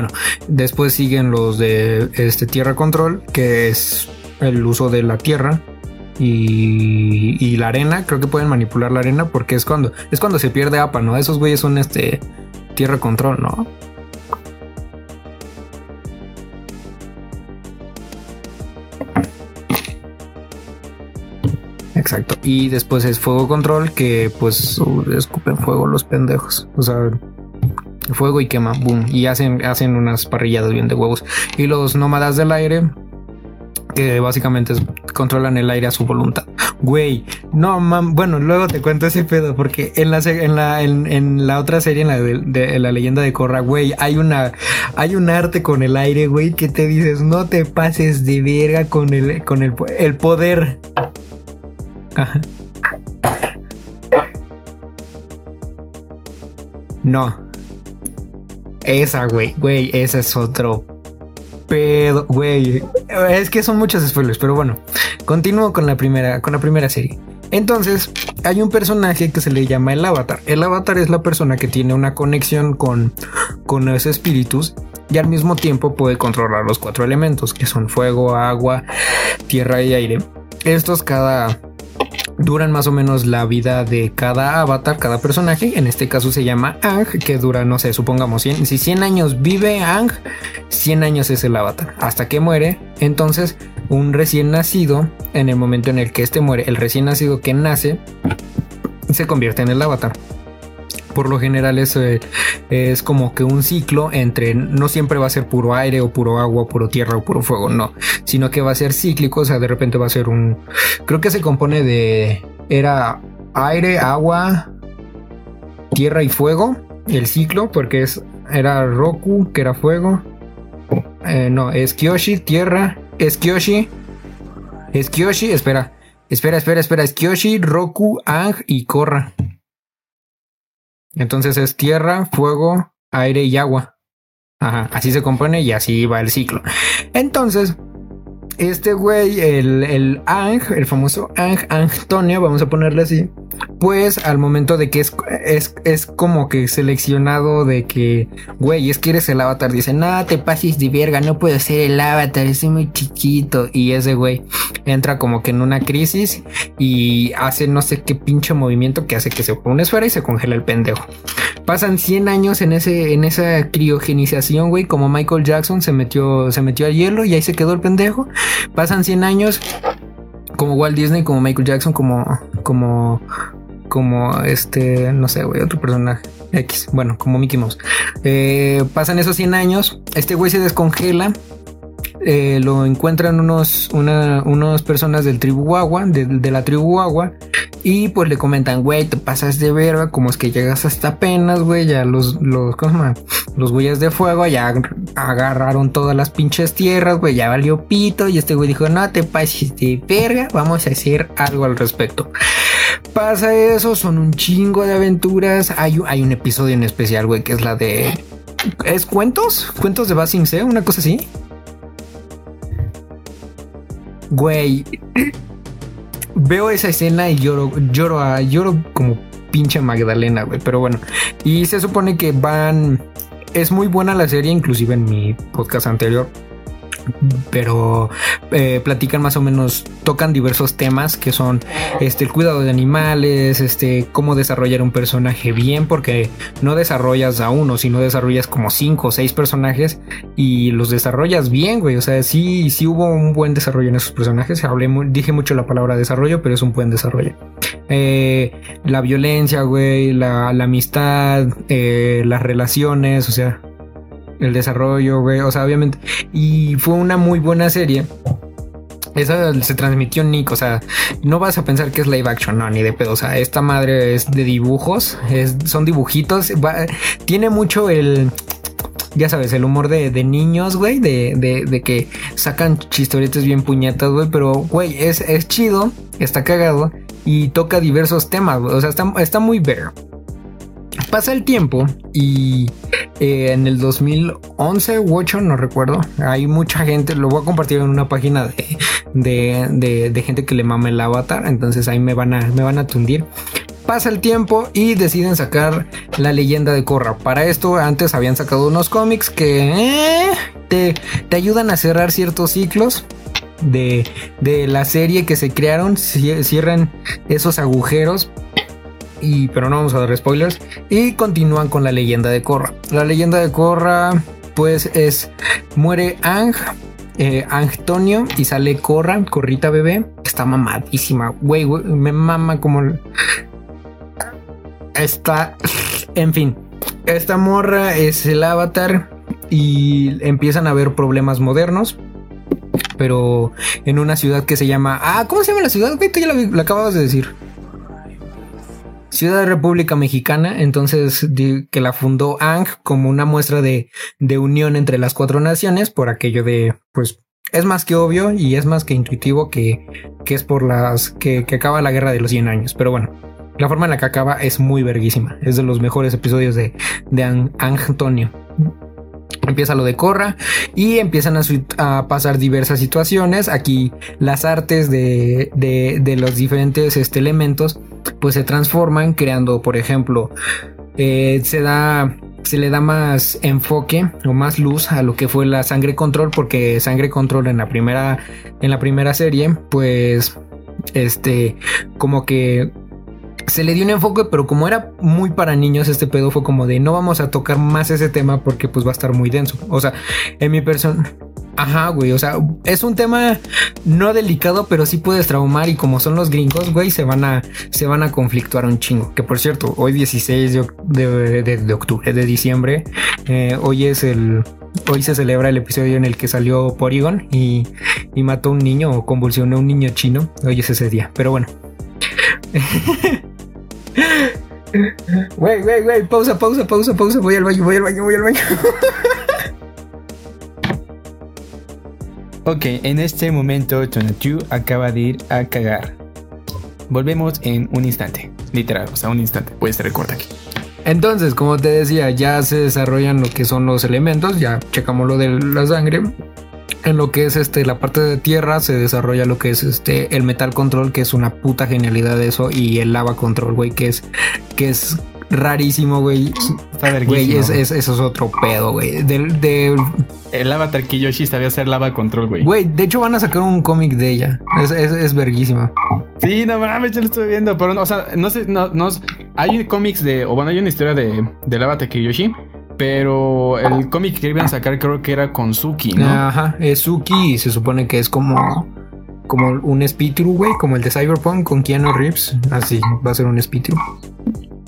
Bueno, después siguen los de este Tierra Control, que es el uso de la tierra y, la arena. Creo que pueden manipular la arena porque es cuando es cuando se pierde APA, ¿no? Esos güeyes son este Tierra Control, ¿no? Exacto. Y después es fuego control, que pues escupen fuego los pendejos. O sea, fuego y quema, boom, y hacen, hacen unas parrilladas bien de huevos. Y los nómadas del aire, que básicamente controlan el aire a su voluntad. Güey, no, man, bueno, luego te cuento ese pedo, porque en la, en la, en, la otra serie, en la de, la leyenda de Corra, güey, hay una, hay un arte con el aire, güey, que te dices, no te pases de verga con el, con el, el poder. No. Esa, güey, güey, ese es otro pedo, güey. Es que son muchos spoilers, pero bueno, continúo con la primera, con la primera serie. Entonces, hay un personaje que se le llama el avatar. El avatar es la persona que tiene una conexión con, con los espíritus y al mismo tiempo puede controlar los cuatro elementos, que son fuego, agua, tierra y aire. Estos cada duran más o menos la vida de cada avatar, cada personaje. En este caso se llama Ang, que dura, no sé, supongamos 100. Si 100 años vive Ang, 100 años es el avatar. Hasta que muere, entonces un recién nacido, en el momento en el que este muere, el recién nacido que nace, se convierte en el avatar por lo general es, eh, es como que un ciclo entre no siempre va a ser puro aire o puro agua, puro tierra o puro fuego, no, sino que va a ser cíclico, o sea, de repente va a ser un, creo que se compone de, era aire, agua, tierra y fuego, el ciclo, porque es, era Roku, que era fuego, eh, no, es Kyoshi, tierra, es Kyoshi, es Kyoshi, espera, espera, espera, espera, es Kyoshi, Roku, Ang y Korra. Entonces es tierra, fuego, aire y agua. Ajá, así se compone y así va el ciclo. Entonces, este güey, el, el Ang, el famoso Ang, Antonio, vamos a ponerle así, pues al momento de que es, es, es como que seleccionado de que, güey, es que eres el avatar, dice, no te pases de verga, no puedo ser el avatar, estoy muy chiquito. Y ese güey entra como que en una crisis y hace no sé qué pinche movimiento que hace que se pone esfera y se congela el pendejo. Pasan 100 años en, ese, en esa criogenización, güey, como Michael Jackson se metió, se metió al hielo y ahí se quedó el pendejo. Pasan 100 años como Walt Disney, como Michael Jackson, como, como, como este, no sé, güey, otro personaje X, bueno, como Mickey Mouse. Eh, pasan esos 100 años, este güey se descongela eh, lo encuentran unos, una, unos personas del tribu Guagua, de, la tribu Guagua, y pues le comentan, güey, te pasas de verga, como es que llegas hasta apenas, güey, ya los, los, ¿cómo Los güeyes de fuego ya agarraron todas las pinches tierras, güey, ya valió pito, y este güey dijo, no te pases de verga, vamos a hacer algo al respecto. Pasa eso, son un chingo de aventuras, hay, un episodio en especial, güey, que es la de... ¿Es cuentos? ¿Cuentos de Basing C? ¿Una cosa así? Güey, veo esa escena y lloro, lloro, lloro como pinche Magdalena, güey. Pero bueno, y se supone que van. Es muy buena la serie, inclusive en mi podcast anterior pero eh, platican más o menos, tocan diversos temas que son este, el cuidado de animales, este, cómo desarrollar un personaje bien, porque no desarrollas a uno, sino desarrollas como cinco o seis personajes y los desarrollas bien, güey. O sea, sí, sí hubo un buen desarrollo en esos personajes. Hablé, dije mucho la palabra desarrollo, pero es un buen desarrollo. Eh, la violencia, güey, la, amistad, eh, las relaciones, o sea, el desarrollo, güey. O sea, obviamente. Y fue una muy buena serie. Esa se transmitió Nick, o sea, no vas a pensar que es live action, no, ni de pedo. O sea, esta madre es de dibujos, es, son dibujitos. tiene mucho el ya sabes, el humor de, niños, güey, de, de, que sacan chistoritos bien puñetas, güey, pero, güey, es, es chido, está cagado y toca diversos temas, o sea, está, está muy ver. Pasa el tiempo y eh, en el 2011 u 8, no recuerdo, hay mucha gente, lo voy a compartir en una página de, de, gente que le mama el avatar, entonces ahí me van a, me van a tundir pasa el tiempo y deciden sacar la leyenda de Korra. Para esto antes habían sacado unos cómics que eh, te, te, ayudan a cerrar ciertos ciclos. De, de la serie que se crearon, cierran esos agujeros y pero no vamos a dar spoilers y continúan con la leyenda de Korra. La leyenda de Korra pues es muere Ang eh, Antonio y sale Korra, Corrita bebé, está mamadísima, güey, me mama como está, en fin, esta morra es el avatar y empiezan a haber problemas modernos. Pero en una ciudad que se llama. Ah, ¿cómo se llama la ciudad? Ya la acababas de decir. Ciudad de República Mexicana, entonces que la fundó Ang como una muestra de, de unión entre las cuatro naciones por aquello de, pues, es más que obvio y es más que intuitivo que, que es por las que, que, acaba la guerra de los 100 años. Pero bueno, la forma en la que acaba es muy verguísima. Es de los mejores episodios de, de Ang Antonio empieza lo de Corra y empiezan a, pasar diversas situaciones. Aquí las artes de, de, los diferentes este, elementos pues se transforman creando, por ejemplo, eh, se da se le da más enfoque o más luz a lo que fue la sangre control porque sangre control en la primera en la primera serie pues este como que se le dio un enfoque, pero como era muy para niños, este pedo fue como de no vamos a tocar más ese tema porque pues va a estar muy denso. O sea, en mi persona... Ajá, güey, o sea, es un tema no delicado, pero sí puedes traumar y como son los gringos, güey, se van a se van a conflictuar un chingo. Que por cierto, hoy 16 de, octubre, de diciembre, eh, hoy es el hoy se celebra el episodio en el que salió Porygon y, y mató a un niño o convulsionó a un niño chino. Hoy es ese día, pero bueno. Wey, wey, wey, pausa, pausa, pausa, pausa. Voy al baño, voy al baño, voy al baño. ok, en este momento Tonatu acaba de ir a cagar. Volvemos en un instante, literal, o sea, un instante. Puedes recortar aquí. Entonces, como te decía, ya se desarrollan lo que son los elementos, ya checamos lo de la sangre. En lo que es este la parte de tierra se desarrolla lo que es este el metal control que es una puta genialidad de eso y el lava control güey que es que es rarísimo güey Está güey es, es- eso es otro pedo güey del del El avatar Kiyoshi sabía hacer lava control, güey. güey de hecho van a sacar un cómic de ella es, es, es verguísima Sí, no mames, yo lo estoy viendo. Pero no, o sea, no sé, no, no. Hay cómics de. O bueno, hay una historia de, del avatar Kiyoshi. Pero el cómic que iban a sacar creo que era con Suki, ¿no? Ajá, es Suki y se supone que es como como un Spitru, güey, como el de Cyberpunk con Keanu Reeves. Así, va a ser un Spitru.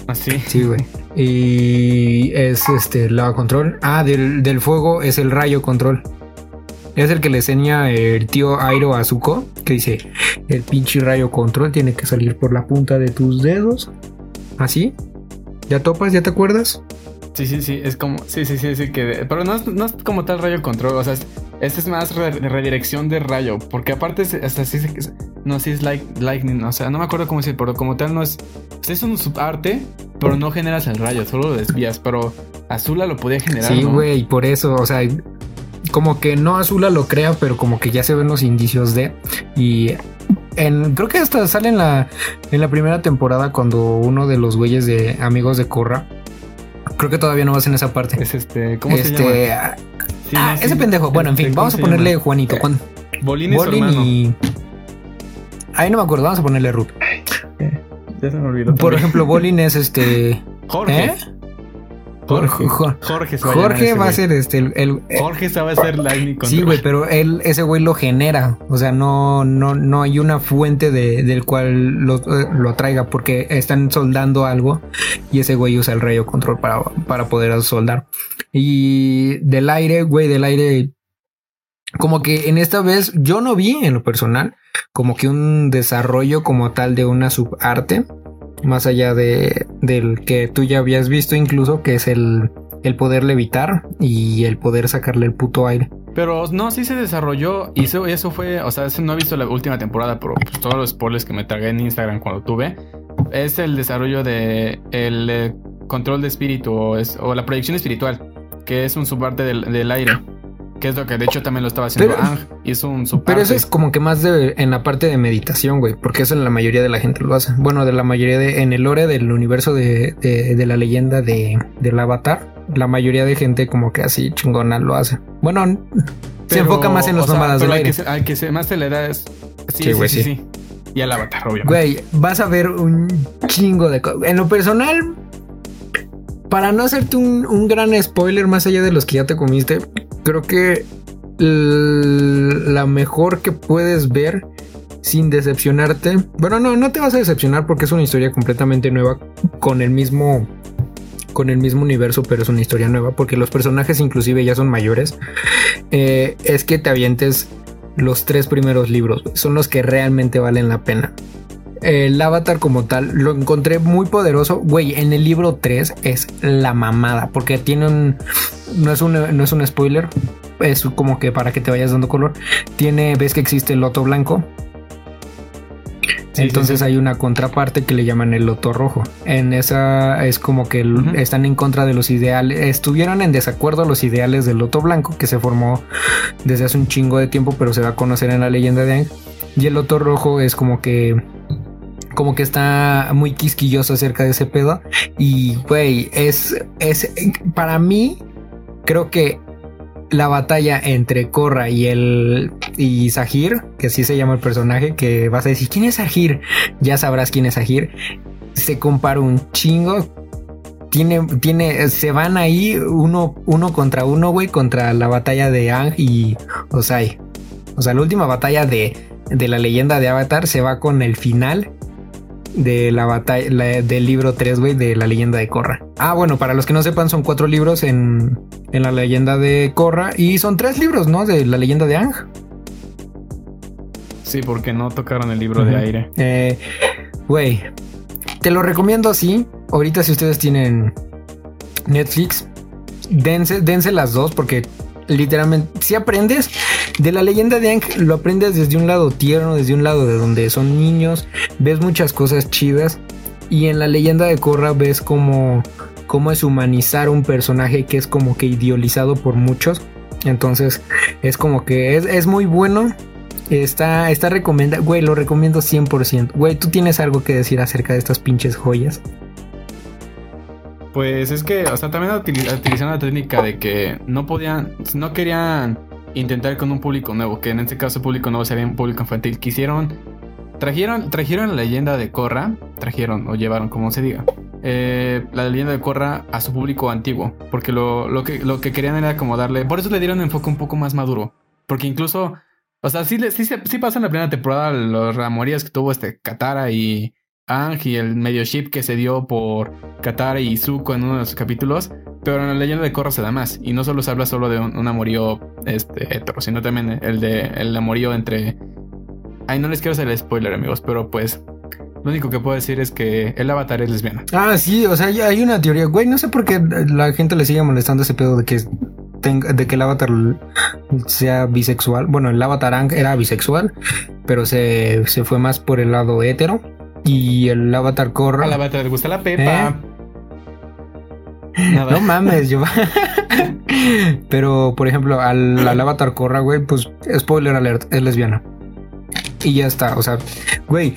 Así. Sí, güey. Y es este lava control. Ah, del, del fuego es el rayo control. Es el que le enseña el tío Airo a Zuko, que dice, el pinche rayo control tiene que salir por la punta de tus dedos. Así. ¿Ya topas? ¿Ya te acuerdas? Sí, sí, sí. Es como. Sí, sí, sí, sí. Que, pero no es, no es como tal rayo control. O sea, es, este es más re- redirección de rayo. Porque aparte, es- hasta sí, no, sí es like, lightning. O sea, no me acuerdo cómo decir, pero como tal no es. pues es un subarte, pero no generas el rayo, solo lo desvías. Pero Azula lo podía generar. Sí, ¿no? güey, por eso, o sea, como que no Azula lo crea, pero como que ya se ven los indicios de. Y en, creo que hasta sale en la, en la primera temporada cuando uno de los güeyes de amigos de Korra. Creo que todavía no vas en esa parte. Es este. ¿Cómo se este, llama? ah, Sí, ah, no, sí. ese pendejo. Bueno, en fin, ¿cómo vamos a ponerle? Juanito. Juan. Bolín hermano. y. Ahí no me acuerdo, vamos a ponerle Ruth. Ya se me olvidó. Por también. ejemplo, Bolin es este. Jorge. ¿Eh? Jorge. Jo- Jorge, se va a llamar Jorge ese va a ser este. El, el- Jorge hacer lightning control. Sí, güey, pero él, ese güey lo genera. O sea, no, no, no hay una fuente de, del cual lo, eh, lo atraiga porque están soldando algo y ese güey usa el rayo control para, para poder soldar. Y del aire, güey, del aire. Como que en esta vez yo no vi en lo personal como que un desarrollo como tal de una subarte. Más allá de, del que tú ya habías visto incluso, que es el, el poder levitar y el poder sacarle el puto aire. Pero no, sí se desarrolló y eso, fue, o sea, eso no he visto la última temporada, pero pues, todos los spoilers que me tragué en Instagram cuando tuve, es el desarrollo de el eh, control de espíritu o, es- o la proyección espiritual, que es un subarte del, del aire, que es lo que de hecho también lo estaba haciendo Pero- Ang, y es un subarte. Pero eso es como que más de, en la parte de meditación, güey, porque eso en la mayoría de la gente lo hace. Bueno, de la mayoría de, en el lore del universo de, de, de la leyenda de, del avatar, la mayoría de gente como que así chingona lo hace. Bueno, se enfoca más en sea, mamadas del aire. que, al que se- más se le da es... Sí, Sí, sí, güey, sí, sí. sí. Y al avatar, obviamente. Güey, vas a ver un chingo de cosas. En lo personal, para no hacerte un, gran spoiler más allá de los que ya te comiste, creo que la mejor que puedes ver sin decepcionarte. Bueno, no, no te vas a decepcionar porque es una historia completamente nueva con el mismo con el mismo universo, pero es una historia nueva porque los personajes inclusive ya son mayores. Eh, es que te avientes los tres primeros libros, son los que realmente valen la pena. El avatar como tal lo encontré muy poderoso. Güey, en el libro 3 es la mamada. Porque tiene un. No es un, no es un spoiler. Es como que para que te vayas dando color. Tiene. Ves que existe el loto blanco. Sí, Entonces sí, sí. hay una contraparte que le llaman el loto rojo. En esa es como que están en contra de los ideales. Estuvieron en desacuerdo los ideales del loto blanco que se formó desde hace un chingo de tiempo, pero se va a conocer en la leyenda de Aang. Y el loto rojo es como que como que está muy quisquilloso acerca de ese pedo. Y, güey, es, es, para mí, creo que la batalla entre Korra y el y Sahir, que así se llama el personaje, que vas a decir, ¿quién es Sahir? Ya sabrás quién es Sahir. Se compara un chingo. Tiene, tiene, se van ahí uno, uno contra uno, güey, contra la batalla de Ang y Osai. O sea, la última batalla de, de la leyenda de Avatar se va con el final de la batalla la- del libro 3, güey, de la leyenda de Korra. Ah, bueno, para los que no sepan, son cuatro libros en, en la leyenda de Korra y son tres libros, ¿no? De la leyenda de Ang. Sí, porque no tocaron el libro de aire. Eh, Güey, te lo recomiendo así. Ahorita si ustedes tienen Netflix, dense, dense las dos porque literalmente si aprendes de la leyenda de Ang, lo aprendes desde un lado tierno, desde un lado de donde son niños, ves muchas cosas chidas y en la leyenda de Korra ves como cómo es humanizar un personaje que es como que idealizado por muchos Entonces es como que es, es muy bueno. Está, está recomendado. Güey, lo recomiendo 100%. Güey, ¿tú tienes algo que decir acerca de estas pinches joyas? Pues es que, o sea, también utilizaron la técnica de que no podían, no querían intentar con un público nuevo, que en este caso público nuevo sería un público infantil. Quisieron, trajeron, trajeron la leyenda de Korra, trajeron o llevaron, como se diga, eh, la leyenda de Korra a su público antiguo, porque lo, lo, que, lo que querían era como darle, por eso le dieron un enfoque un poco más maduro, porque incluso, o sea, sí, sí, sí pasa en la primera temporada los ramorías que tuvo este Katara y Ang y el medio ship que se dio por Katara y Zuko en uno de los capítulos, pero en la leyenda de Korra se da más. Y no solo se habla solo de un, amorío este, hetero, sino también el de el amorío entre. Ay, no les quiero hacer el spoiler, amigos, pero pues. Lo único que puedo decir es que el avatar es lesbiana. Ah, sí, o sea, hay una teoría. Güey, no sé por qué la gente le sigue molestando ese pedo de que tenga, de que el avatar sea bisexual. Bueno, el avatar era bisexual, pero se, se fue más por el lado hetero. Y el avatar Korra. Al avatar le gusta la pepa. ¿Eh? No mames, yo. Pero, por ejemplo, al, Avatar Korra, güey, pues, spoiler alert, es lesbiana. Y ya está, o sea, güey,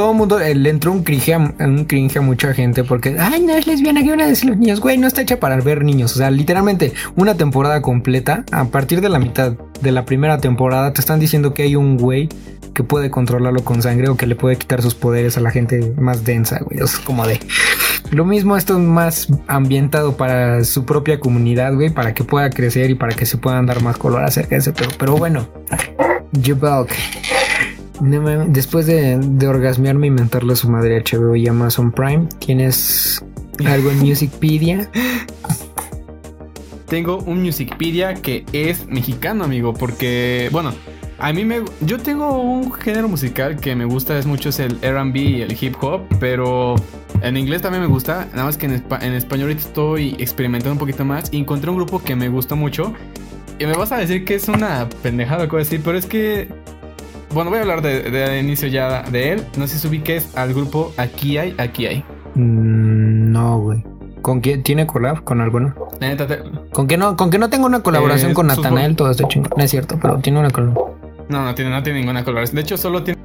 todo el mundo le entró un cringe, a, mucha gente porque, ay, no es lesbiana, ¿qué van a decir los niños? Güey, no está hecha para ver niños. O sea, literalmente, una temporada completa, a partir de la mitad de la primera temporada, te están diciendo que hay un güey que puede controlarlo con sangre o que le puede quitar sus poderes a la gente más densa, güey. Es como de. Lo mismo, esto es más ambientado para su propia comunidad, güey, para que pueda crecer y para que se puedan dar más color acerca de ese pero, pero bueno, Después de, de orgasmearme y mentarle a su madre HBO y Amazon Prime, ¿tienes algo en Musicpedia? Tengo un Musicpedia que es mexicano, amigo, porque, bueno, a mí me. Yo tengo un género musical que me gusta, es mucho, es el RB y el hip hop, pero en inglés también me gusta. Nada más que en, español ahorita estoy experimentando un poquito más. Y encontré un grupo que me gustó mucho. Y me vas a decir que es una pendejada, que decir, pero es que. Bueno, voy a hablar de, inicio ya de él. No sé si ubiques al grupo Aquí hay, aquí hay. Mm, no, güey. ¿Con quién tiene collab? ¿Con alguno? ¿Con que no, con que no tengo una colaboración eh, con Natanael, todo este chingo. No es cierto, pero tiene una colaboración. No, no tiene, no tiene ninguna colaboración. De hecho, solo tiene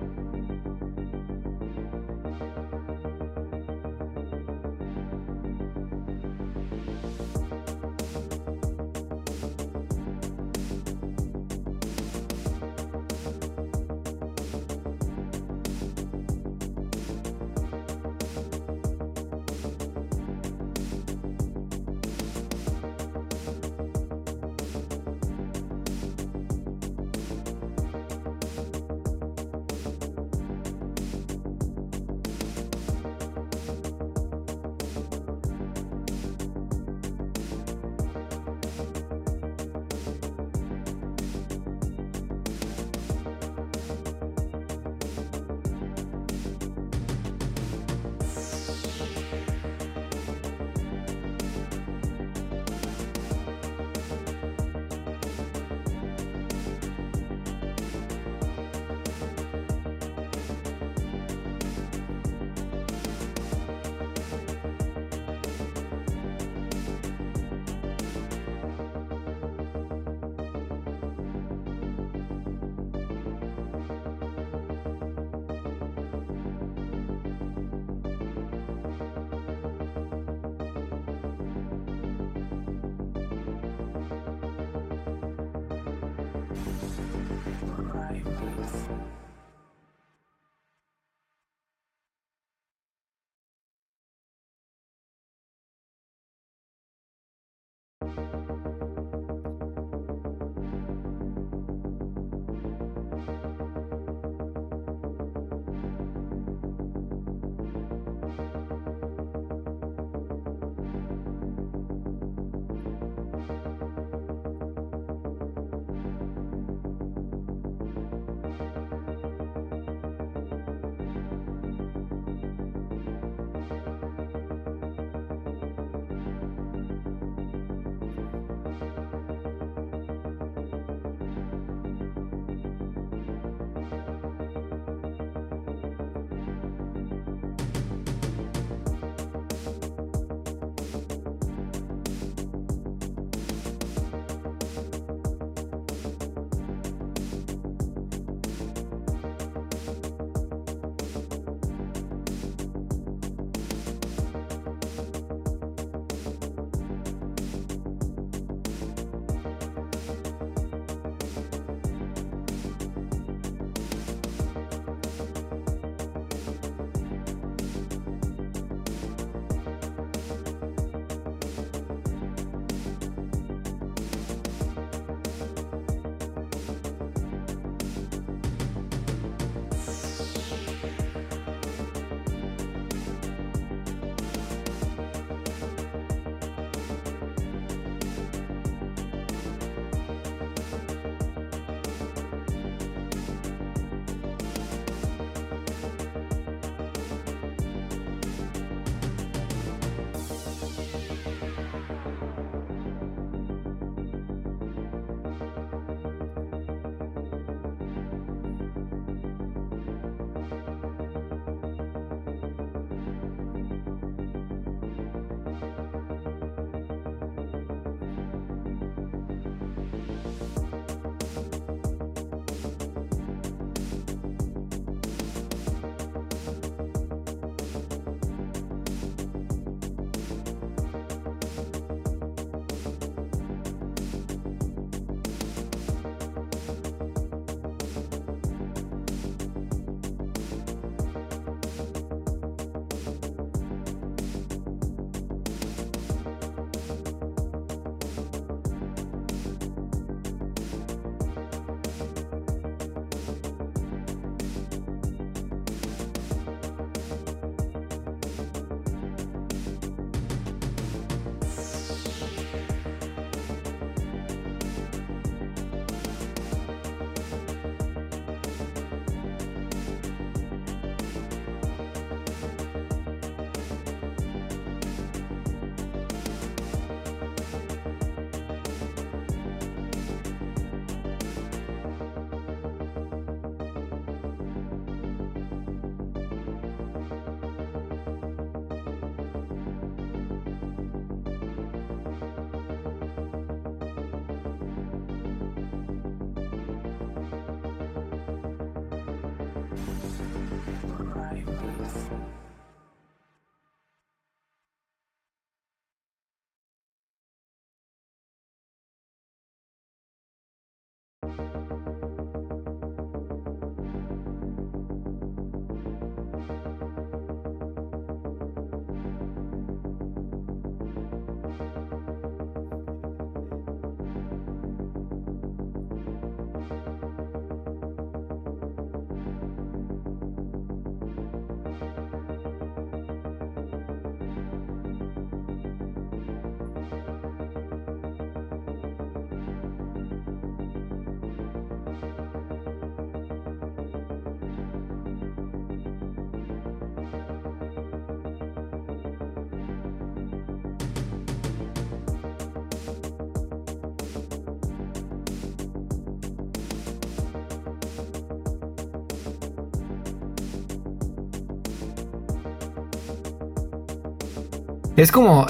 Es como.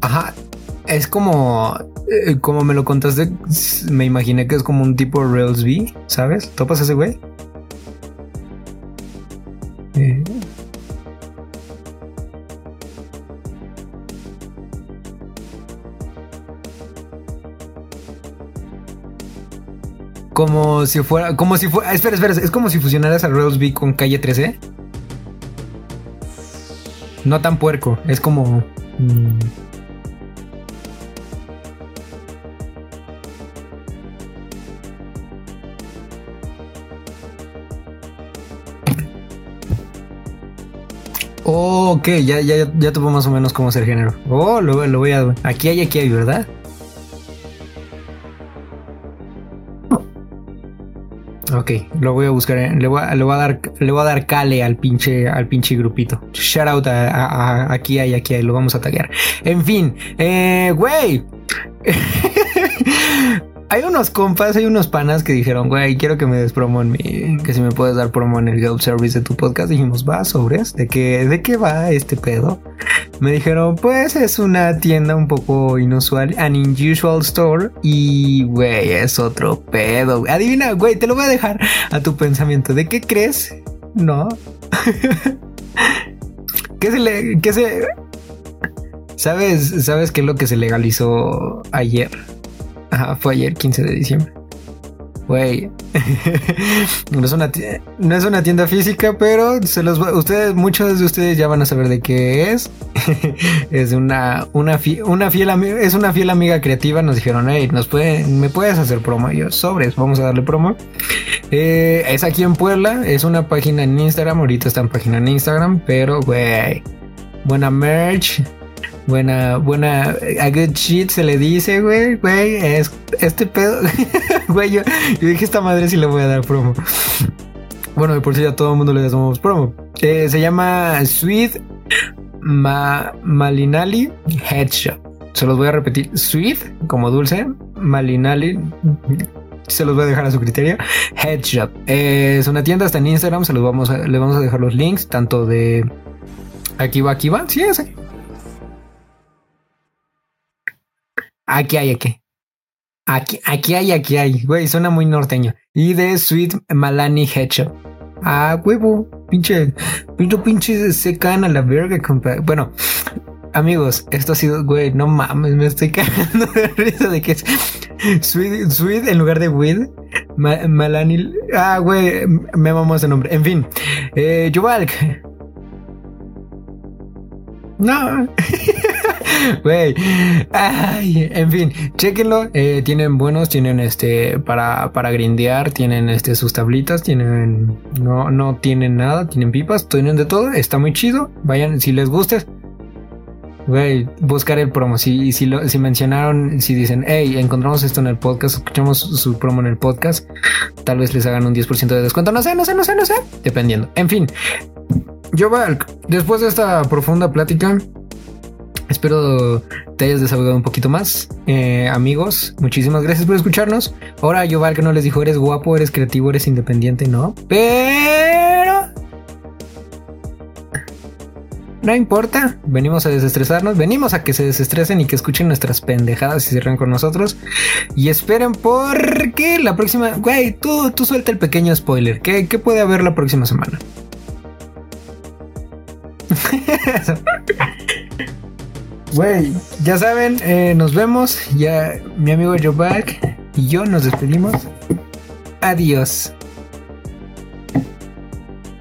Ajá. Es como. eh, como me lo contaste, me imaginé que es como un tipo Rails V, ¿sabes? ¿Topas ese güey? Eh, Como si fuera, como si fuera, espera, espera, es como si fusionaras a Rails V con Calle 13. No tan puerco, es como... mm, Oh, ok, ya, ya, ya tuvo más o menos cómo es género. Oh, lo voy a... Aquí hay, aquí hay, ¿verdad? Ok, lo voy a buscar. Le voy a, le voy a dar, le voy a dar cale al pinche, al pinche grupito. Shout out a, aquí hay, aquí hay, lo vamos a taggear. En fin, eh, güey. hay unos compas, hay unos panas que dijeron, güey, quiero que me des promo en mi, que si me puedes dar promo en el Help Service de tu podcast. Dijimos, va, sobres, ¿de qué, de qué va este pedo? Me dijeron, pues es una tienda un poco inusual, an unusual store. Y, güey, es otro pedo. Adivina, güey, te lo voy a dejar a tu pensamiento. ¿De qué crees? No. ¿Qué se le... qué se... ¿Sabes, ¿Sabes qué es lo que se legalizó ayer? Ajá, fue ayer, 15 de diciembre. Güey, no, es una tie- no es una tienda física, pero se los va- ustedes, muchos de ustedes ya van a saber de qué es. es una, una, fi- una fiel amiga, es una fiel amiga creativa. Nos dijeron, hey, nos puede, me puedes hacer promo. Yo, sobres, vamos a darle promo. Eh, es aquí en Puebla, es una página en Instagram. Ahorita está en página en Instagram, pero güey, buena merch. Buena, buena, a good shit se le dice, güey, güey, es este pedo, güey, yo, yo dije esta madre si le voy a dar promo. Bueno, de por sí a todo el mundo le damos promo. Eh, se llama Sweet Ma- Malinali Head Shop. Se los voy a repetir. Sweet, como dulce, Malinali. Se los voy a dejar a su criterio. Head Shop. Eh, es una tienda, está en Instagram. Se los vamos a, le vamos a dejar los links, tanto de aquí va, aquí va. Sí, es. Aquí hay, aquí. Aquí, aquí hay, aquí hay. Güey, suena muy norteño. Y de Sweet Malani Head Shop. Ah, huevo. Pinche, pinche, pinche secan a la verga, compa. Bueno, amigos, esto ha sido, güey, no mames, me estoy cagando de risa de que es Sweet, sweet en lugar de Weed. Ma- Malani. Ah, güey, me mamó ese nombre. En fin, eh, Yuvalk. No. Güey. Ay, en fin, chequenlo. Eh, tienen buenos, tienen este para, para grindear, tienen este sus tablitas, tienen no, no tienen nada, tienen pipas, tienen de todo, está muy chido. Vayan, si les gusta. Güey, buscar el promo. Si, si, lo, si mencionaron, si dicen, hey, encontramos esto en el podcast, escuchamos su promo en el podcast, tal vez les hagan un 10% de descuento. No sé, no sé, no sé, no sé. Dependiendo. En fin, yo, después de esta profunda plática, espero te hayas desahogado un poquito más. Eh, amigos, muchísimas gracias por escucharnos. Ahora, yo, Valk, no les dijo, eres guapo, eres creativo, eres independiente, no. Pero... No importa, venimos a desestresarnos, venimos a que se desestresen y que escuchen nuestras pendejadas y rían con nosotros. Y esperen porque la próxima, güey, tú, tú suelta el pequeño spoiler. ¿Qué, qué puede haber la próxima semana? Güey, ya saben, eh, nos vemos. Ya mi amigo Joe Back y yo nos despedimos. Adiós.